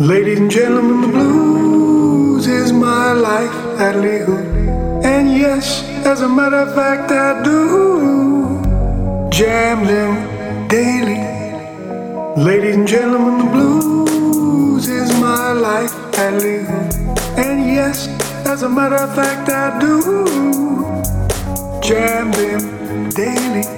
Ladies and gentlemen, the blues is my life I live. And yes, as a matter of fact, I do jam them daily. Ladies and gentlemen, the blues is my life I live. And yes, as a matter of fact, I do jam them daily.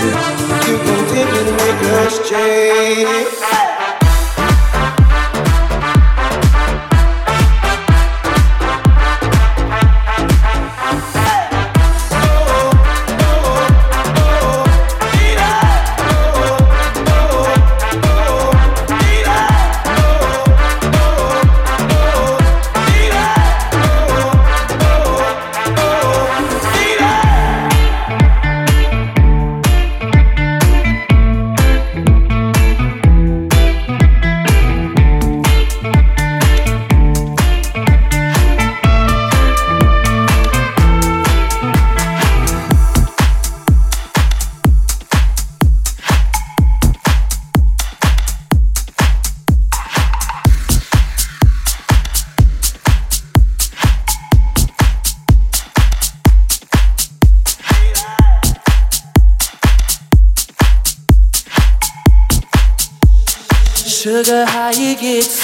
to continue to make us change. sugar, how you get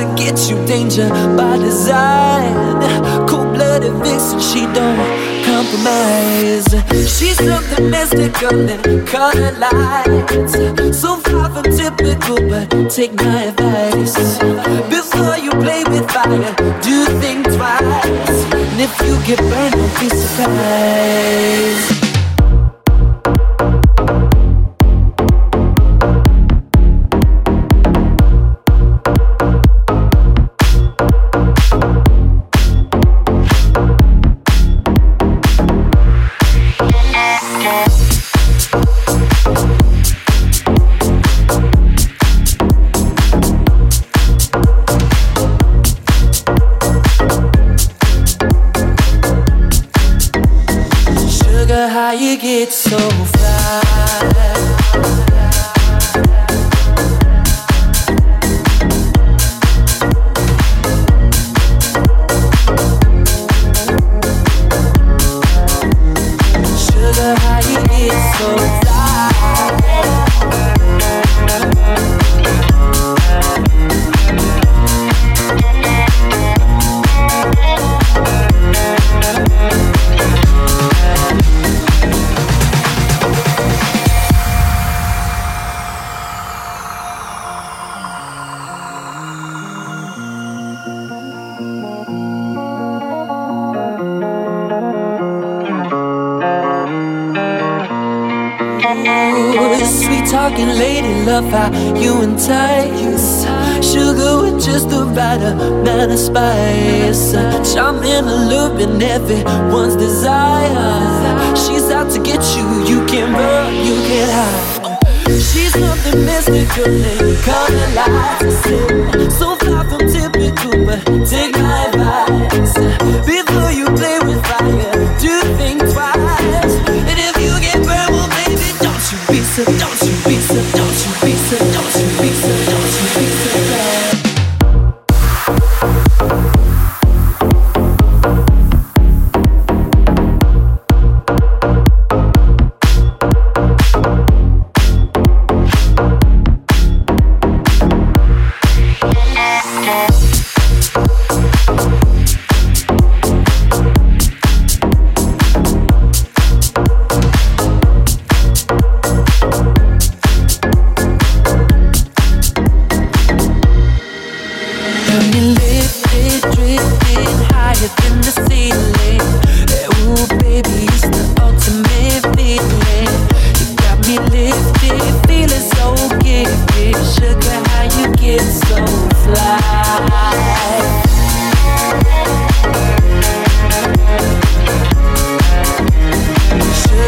to get you danger by design. Cold blooded vixen, she don't compromise. She's something mystical and color lights. So far from typical, but take my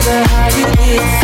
wonder how you did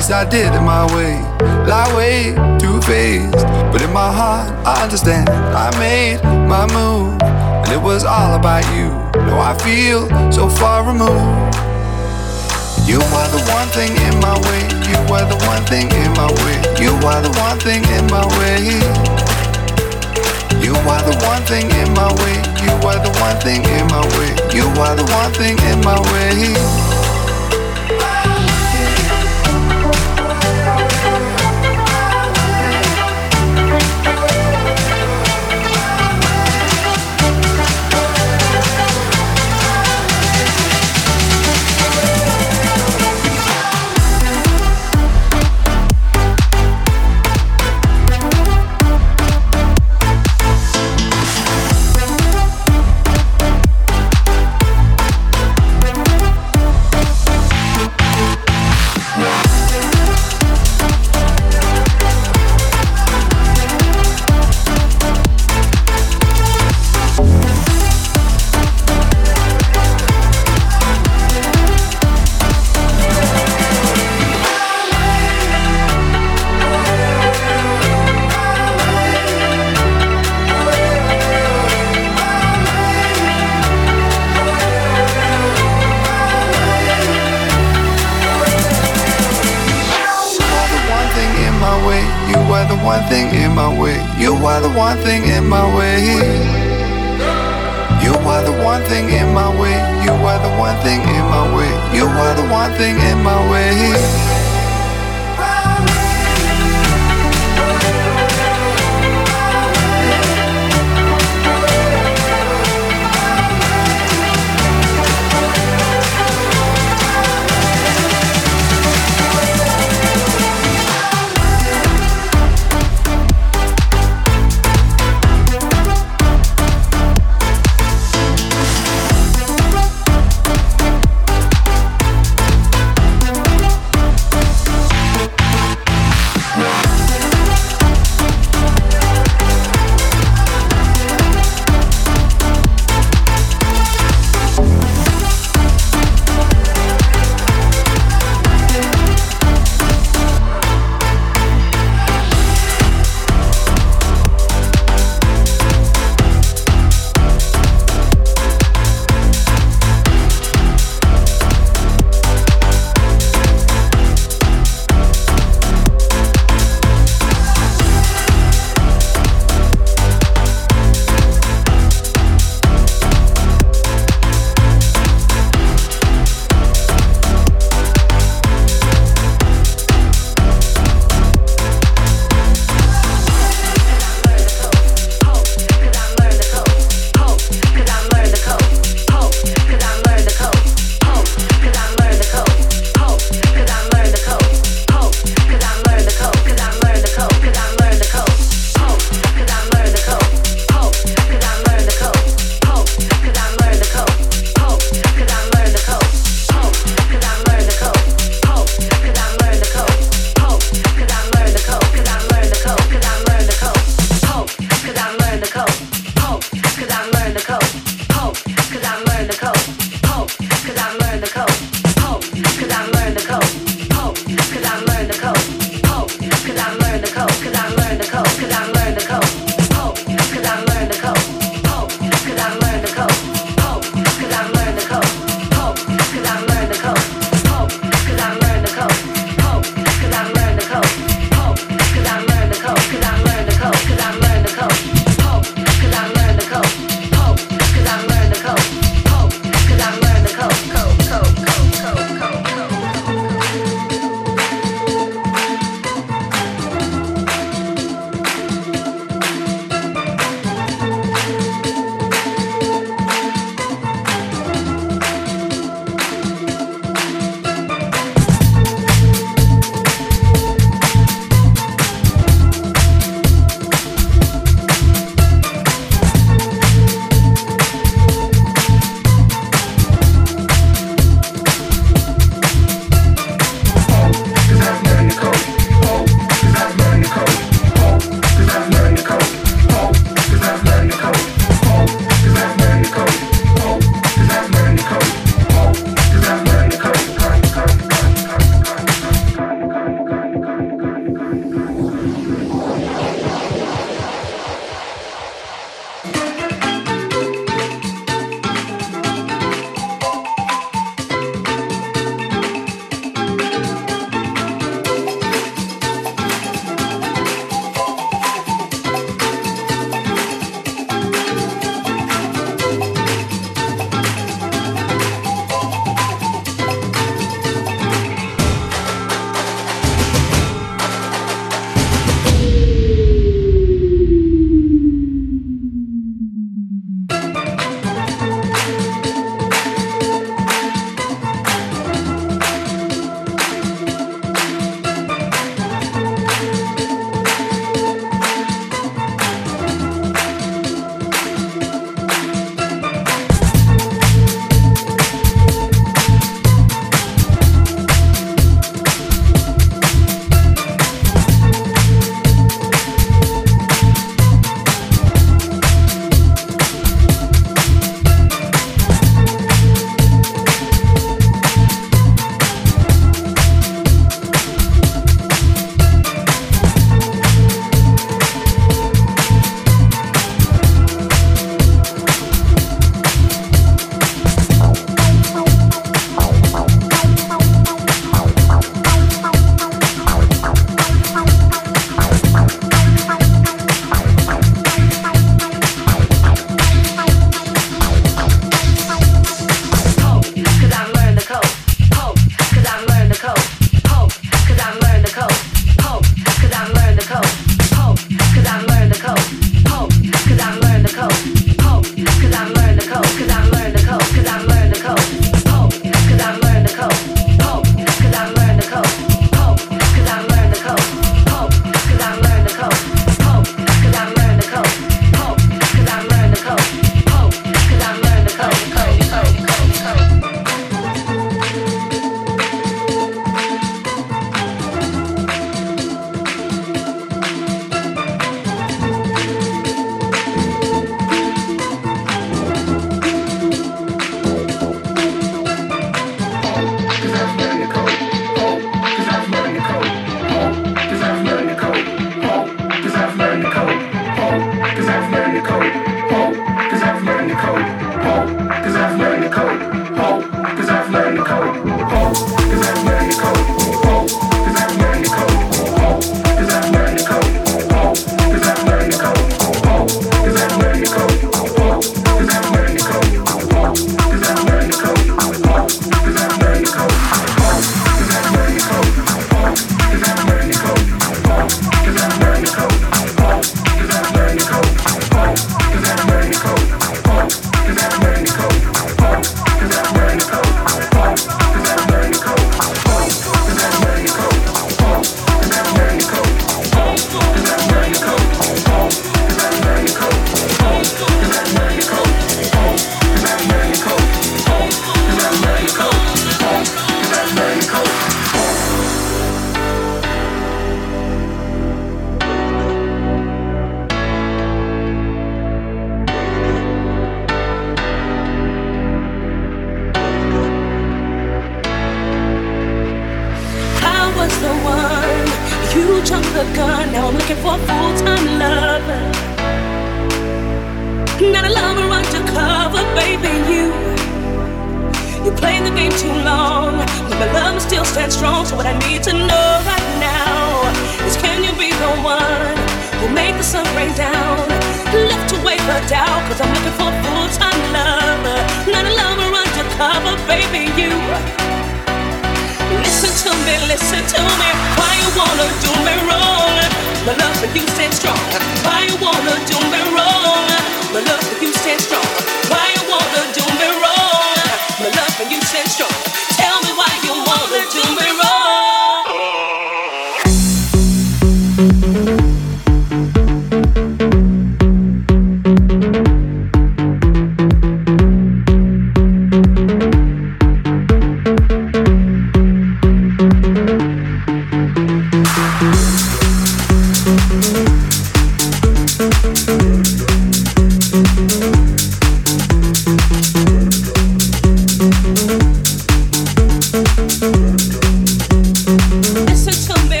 Yes, I did it my way. Lie way too faced. But in my heart, I understand. I made my move. And it was all about you. Now I feel so far removed. You are the one thing in my way. You are the one thing in my way. You are the one thing in my way. You are the one thing in my way. You are the one thing in my way. You are the one thing in my way.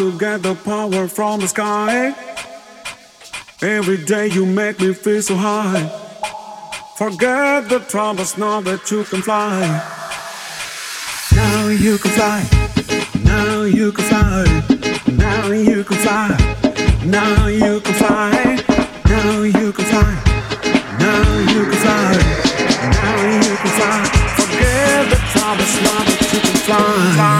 To get the power from the sky. Every day you make me feel so high. Forget the troubles now that you can fly. Now you can fly. Now you can fly. Now you can fly. Now you can fly. Now you can fly. Now you can fly. Now you can fly. Forget the troubles now that you can fly.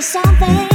Something